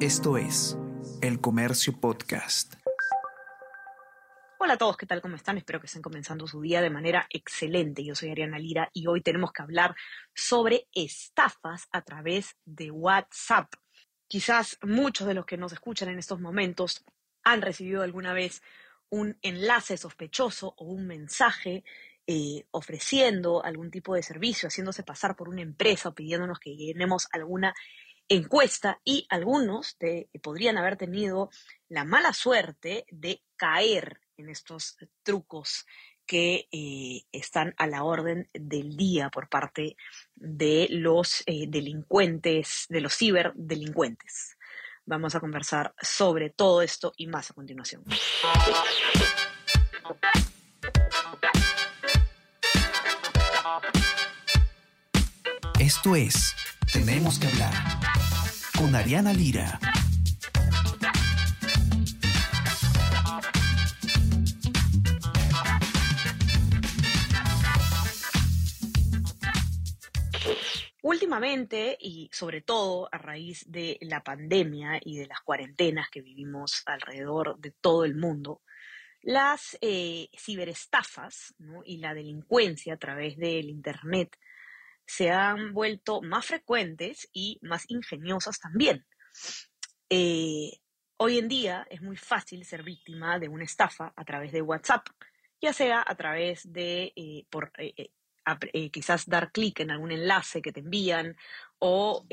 Esto es El Comercio Podcast. Hola a todos, ¿qué tal? ¿Cómo están? Espero que estén comenzando su día de manera excelente. Yo soy Ariana Lira y hoy tenemos que hablar sobre estafas a través de WhatsApp. Quizás muchos de los que nos escuchan en estos momentos han recibido alguna vez un enlace sospechoso o un mensaje eh, ofreciendo algún tipo de servicio, haciéndose pasar por una empresa o pidiéndonos que llenemos alguna encuesta y algunos de, podrían haber tenido la mala suerte de caer en estos trucos que eh, están a la orden del día por parte de los eh, delincuentes, de los ciberdelincuentes. Vamos a conversar sobre todo esto y más a continuación. Esto es Tenemos que hablar con Ariana Lira. Últimamente, y sobre todo a raíz de la pandemia y de las cuarentenas que vivimos alrededor de todo el mundo, las eh, ciberestafas y la delincuencia a través del Internet se han vuelto más frecuentes y más ingeniosas también. Eh, hoy en día es muy fácil ser víctima de una estafa a través de WhatsApp, ya sea a través de eh, por, eh, quizás dar clic en algún enlace que te envían o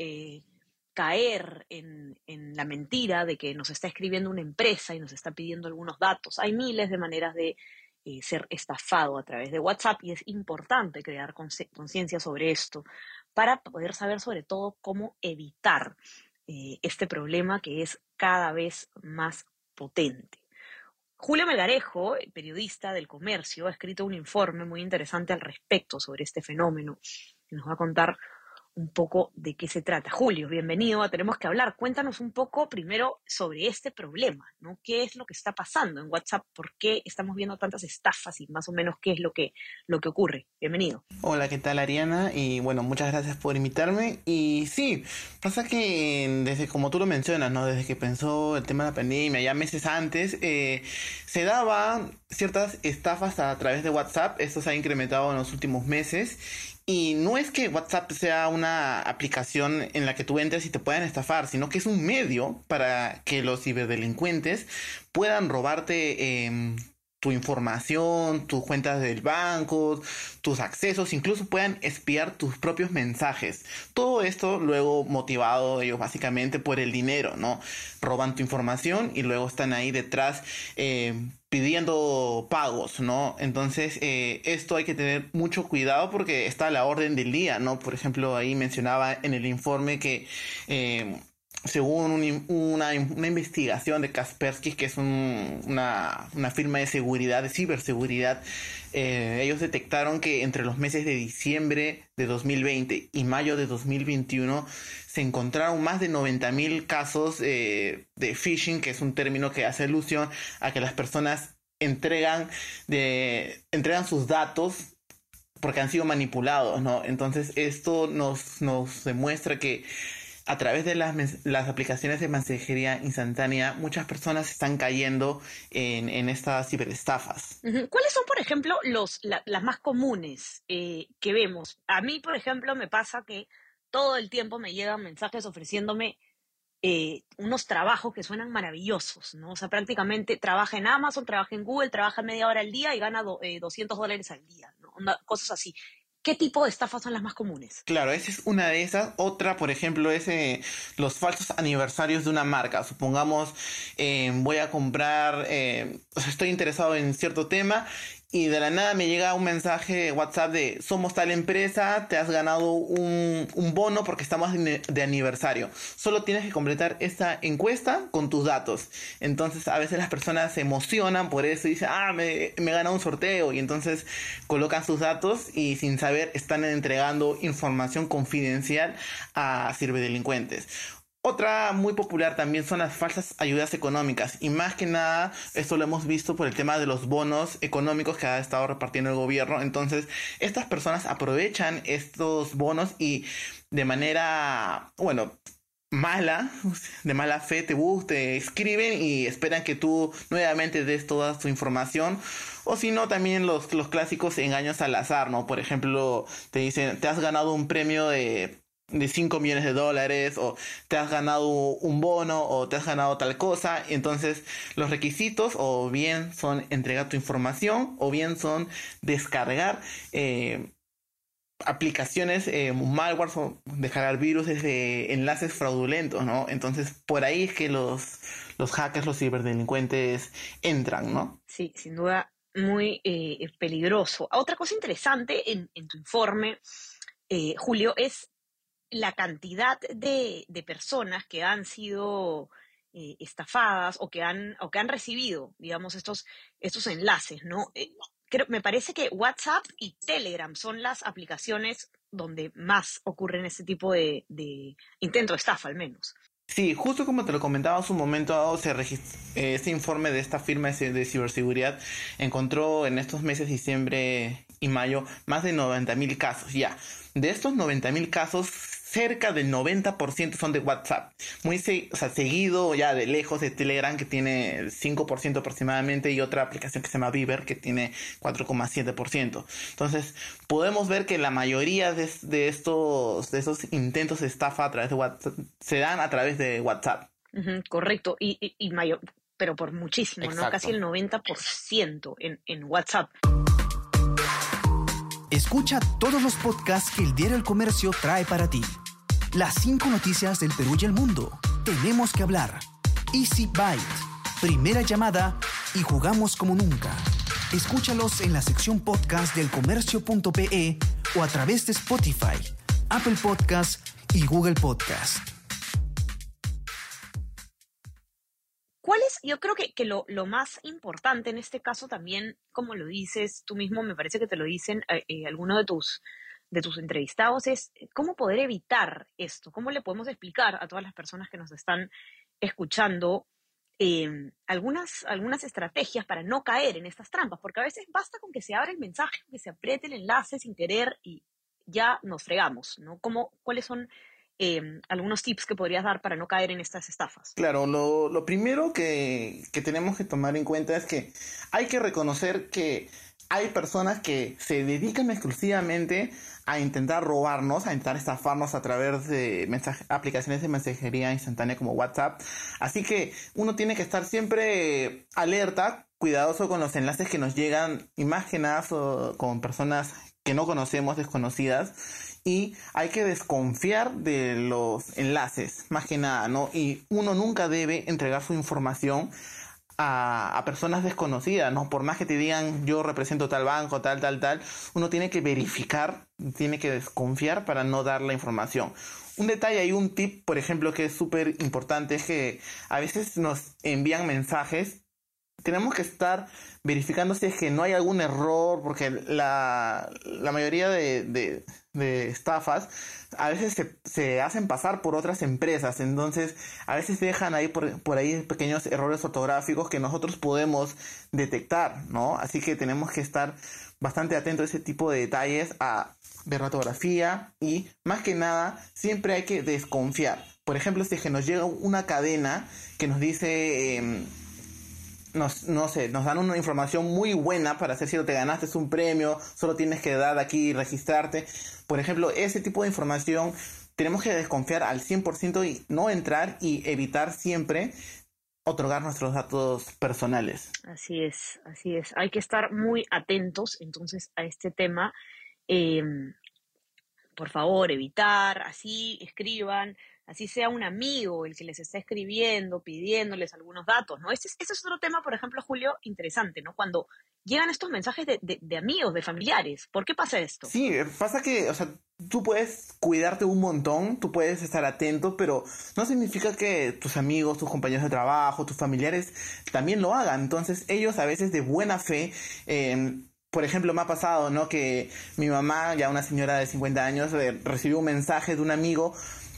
caer en, en, la mentira de que nos está escribiendo una empresa y nos está pidiendo algunos datos. Hay miles de maneras de eh, ser estafado a través de WhatsApp y es importante crear conciencia sobre esto para poder saber sobre todo cómo evitar eh, este problema que es cada vez más potente. Julio Melgarejo, periodista del comercio, ha escrito un informe muy interesante al respecto sobre este fenómeno. Nos va a contar un poco de qué se trata. Julio, bienvenido Tenemos que hablar. Cuéntanos un poco primero sobre este problema, ¿no? ¿Qué es lo que está pasando en WhatsApp? ¿Por qué estamos viendo tantas estafas y más o menos qué es lo que, lo que ocurre? Bienvenido. Hola, ¿qué tal Ariana? Y bueno, muchas gracias por invitarme. Y sí, pasa que desde como tú lo mencionas, ¿no? Desde que pensó el tema de la pandemia, ya meses antes, eh, se daban ciertas estafas a través de WhatsApp. Esto se ha incrementado en los últimos meses y no es que WhatsApp sea una aplicación en la que tú entres y te puedan estafar, sino que es un medio para que los ciberdelincuentes puedan robarte eh, tu información, tus cuentas del banco, tus accesos, incluso puedan espiar tus propios mensajes. Todo esto luego motivado ellos básicamente por el dinero, ¿no? Roban tu información y luego están ahí detrás eh, pidiendo pagos, ¿no? Entonces, eh, esto hay que tener mucho cuidado porque está a la orden del día, ¿no? Por ejemplo, ahí mencionaba en el informe que eh, según una, investigación de Kaspersky, que es una, firma de seguridad, de ciberseguridad, eh, ellos detectaron que entre los meses de diciembre de 2020 y mayo de 2021 se encontraron más de 90.000 casos eh, de phishing, que es un término que hace alusión a que las personas entregan, de, entregan sus datos porque han sido manipulados, ¿no? Entonces esto nos, nos demuestra que a través de las, las aplicaciones de mensajería instantánea, muchas personas están cayendo en, en estas ciberestafas. ¿Cuáles son, por ejemplo, los, las más comunes eh, que vemos? A mí, por ejemplo, me pasa que todo el tiempo me llegan mensajes ofreciéndome eh, unos trabajos que suenan maravillosos, ¿no? O sea, prácticamente trabaja en Amazon, trabaja en Google, trabaja media hora al día y gana 200 eh, dólares al día, ¿no? cosas así. ¿Qué tipo de estafas son las más comunes? Claro, esa es una de esas. Otra, por ejemplo, es eh, los falsos aniversarios de una marca. Supongamos, eh, voy a comprar, eh, estoy interesado en cierto tema y de la nada me llega un mensaje WhatsApp de somos tal empresa, te has ganado un, bono porque estamos de aniversario. Solo tienes que completar esta encuesta con tus datos. Entonces a veces las personas se emocionan por eso y dicen, ah, me, me he ganado un sorteo y entonces colocan sus datos y sin saber están entregando información confidencial a ciberdelincuentes. Otra muy popular también son las falsas ayudas económicas y más que nada esto lo hemos visto por el tema de los bonos económicos que ha estado repartiendo el gobierno. Entonces estas personas aprovechan estos bonos y de manera, bueno, mala, de mala fe, te te escriben y esperan que tú nuevamente des toda tu información. O si no, también los, los clásicos engaños al azar, ¿no? Por ejemplo, te dicen, te has ganado un premio de de 5 millones de dólares o te has ganado un bono o te has ganado tal cosa. Entonces los requisitos o bien son entregar tu información o bien son descargar eh, aplicaciones, eh, malware o descargar virus de enlaces fraudulentos, ¿no? Entonces por ahí es que los, los hackers, los ciberdelincuentes entran, ¿no? Sí, sin duda muy eh, peligroso. Otra cosa interesante en, en tu informe, eh, Julio, es la cantidad de, personas que han sido eh, estafadas o que han, o que han recibido, digamos, estos, estos enlaces, ¿no? Eh, creo, me parece que WhatsApp y Telegram son las aplicaciones donde más ocurren este tipo de, de intento de estafa, al menos. Sí, justo como te lo comentaba hace un momento, se este informe de esta firma de ciberseguridad encontró en estos meses diciembre y mayo más de 90.000 casos ya. De estos 90.000 casos, cerca del 90% son de WhatsApp. Muy seguido ya de lejos de Telegram que tiene el 5% aproximadamente y otra aplicación que se llama Viber que tiene 4,7%. Entonces podemos ver que la mayoría de, estos de esos intentos de estafa a través de WhatsApp se dan a través de WhatsApp. correcto, y, y, mayor, pero por muchísimo, ¿no? Casi el 90% en, en WhatsApp. Escucha todos los podcasts que el Diario El Comercio trae para ti. Las cinco noticias del Perú y el mundo. Tenemos que hablar. Easy Byte. Primera llamada y jugamos como nunca. Escúchalos en la sección podcast del comercio.pe o a través de Spotify, Apple Podcast y Google Podcast. ¿Cuál es? Yo creo que, lo, más importante en este caso también, como lo dices tú mismo, me parece que te lo dicen eh, eh, algunos de tus, de tus entrevistados, es eh, cómo poder evitar esto, cómo le podemos explicar a todas las personas que nos están escuchando em, algunas, algunas estrategias para no caer en estas trampas, porque a veces basta con que se abra el mensaje, que se apriete el enlace sin querer y ya nos fregamos, ¿no? ¿Cómo, ¿Cuáles son Em, algunos tips que podrías dar para no caer en estas estafas? Claro, lo, primero que, tenemos que tomar en cuenta es que hay que reconocer que hay personas que se dedican exclusivamente a intentar robarnos, a intentar estafarnos a través de aplicaciones de mensajería instantánea como WhatsApp. Así que uno tiene que estar siempre alerta, cuidadoso con los enlaces que nos llegan, imágenes o con personas que no conocemos, desconocidas y hay que desconfiar de los enlaces, más que nada, ¿no? Y uno nunca debe entregar su información a, personas desconocidas, ¿no? Por más que te digan yo represento tal banco, tal, tal, tal, uno tiene que verificar, tiene que desconfiar para no dar la información. Un detalle y un tip, por ejemplo, que es súper importante es que a veces nos envían mensajes tenemos que estar verificando si es que no hay algún error, porque la, mayoría de, estafas a veces se, hacen pasar por otras empresas, entonces a veces dejan ahí por, por, ahí pequeños errores ortográficos que nosotros podemos detectar, ¿no? Así que tenemos que estar bastante atentos a ese tipo de detalles, a ver la ortografía y más que nada siempre hay que desconfiar. Por ejemplo, si es que nos llega una cadena que nos dice... Em, nos, no sé, nos dan una información muy buena para hacer si te ganaste un premio, solo tienes que dar aquí y registrarte. Por ejemplo, ese tipo de información tenemos que desconfiar al 100% y no entrar y evitar siempre otorgar nuestros datos personales. Así es, así es. Hay que estar muy atentos entonces a este tema. Em, por favor, evitar, así escriban, así sea un amigo el que les está escribiendo, pidiéndoles algunos datos, ¿no? Ese, es otro tema, por ejemplo, Julio, interesante, ¿no? Cuando llegan estos mensajes de, amigos, de familiares, ¿por qué pasa esto? Sí, pasa que, o sea, tú puedes cuidarte un montón, tú puedes estar atento, pero no significa que tus amigos, tus compañeros de trabajo, tus familiares también lo hagan. Entonces, ellos a veces de buena fe... Eh, por ejemplo, me ha pasado, ¿no? Que mi mamá, ya una señora de 50 años, eh, recibió un mensaje de un amigo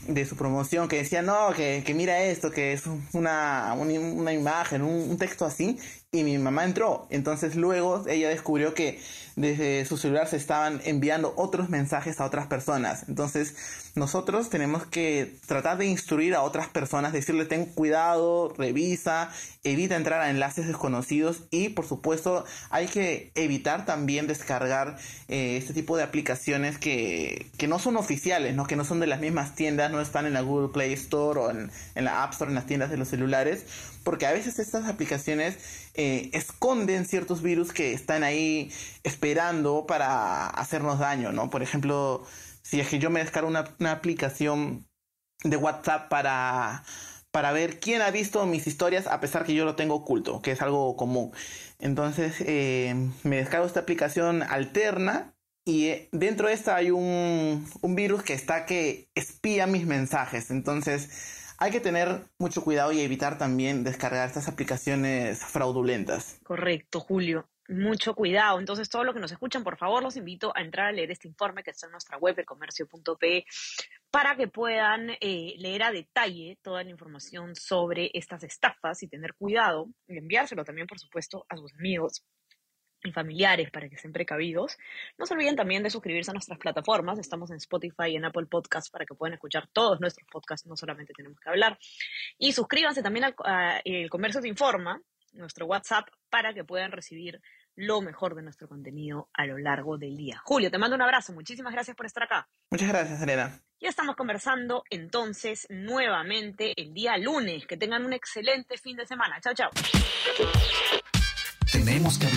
de su promoción que decía, no, que, mira esto, que es una, una, imagen, un, texto así, y mi mamá entró. Entonces luego ella descubrió que desde su celular se estaban enviando otros mensajes a otras personas. Entonces, nosotros tenemos que tratar de instruir a otras personas, decirle ten cuidado, revisa, evita entrar a enlaces desconocidos y por supuesto hay que evitar también descargar eh, este tipo de aplicaciones que, que, no son oficiales, ¿no? que no son de las mismas tiendas, no están en la Google Play Store o en, en la App Store, en las tiendas de los celulares, porque a veces estas aplicaciones eh, esconden ciertos virus que están ahí esperando para hacernos daño, ¿no? Por ejemplo, si es que yo me descargo una, aplicación de WhatsApp para, para ver quién ha visto mis historias a pesar que yo lo tengo oculto, que es algo común. Entonces eh, me descargo esta aplicación alterna y eh, dentro de esta hay un, un virus que está que espía mis mensajes. Entonces hay que tener mucho cuidado y evitar también descargar estas aplicaciones fraudulentas. Correcto, Julio mucho cuidado. Entonces, todo lo que nos escuchan, por favor, los invito a entrar a leer este informe que está en nuestra web, elcomercio.pe, para que puedan eh, leer a detalle toda la información sobre estas estafas y tener cuidado y enviárselo también, por supuesto, a sus amigos y familiares para que estén precavidos. No se olviden también de suscribirse a nuestras plataformas. Estamos en Spotify y en Apple Podcasts para que puedan escuchar todos nuestros podcasts, no solamente tenemos que hablar. Y suscríbanse también al El Comercio Te Informa, nuestro WhatsApp, para que puedan recibir lo mejor de nuestro contenido a lo largo del día. Julio, te mando un abrazo. Muchísimas gracias por estar acá. Muchas gracias, Elena. Ya estamos conversando entonces nuevamente el día lunes. Que tengan un excelente fin de semana. Chao, chao. Tenemos que hablar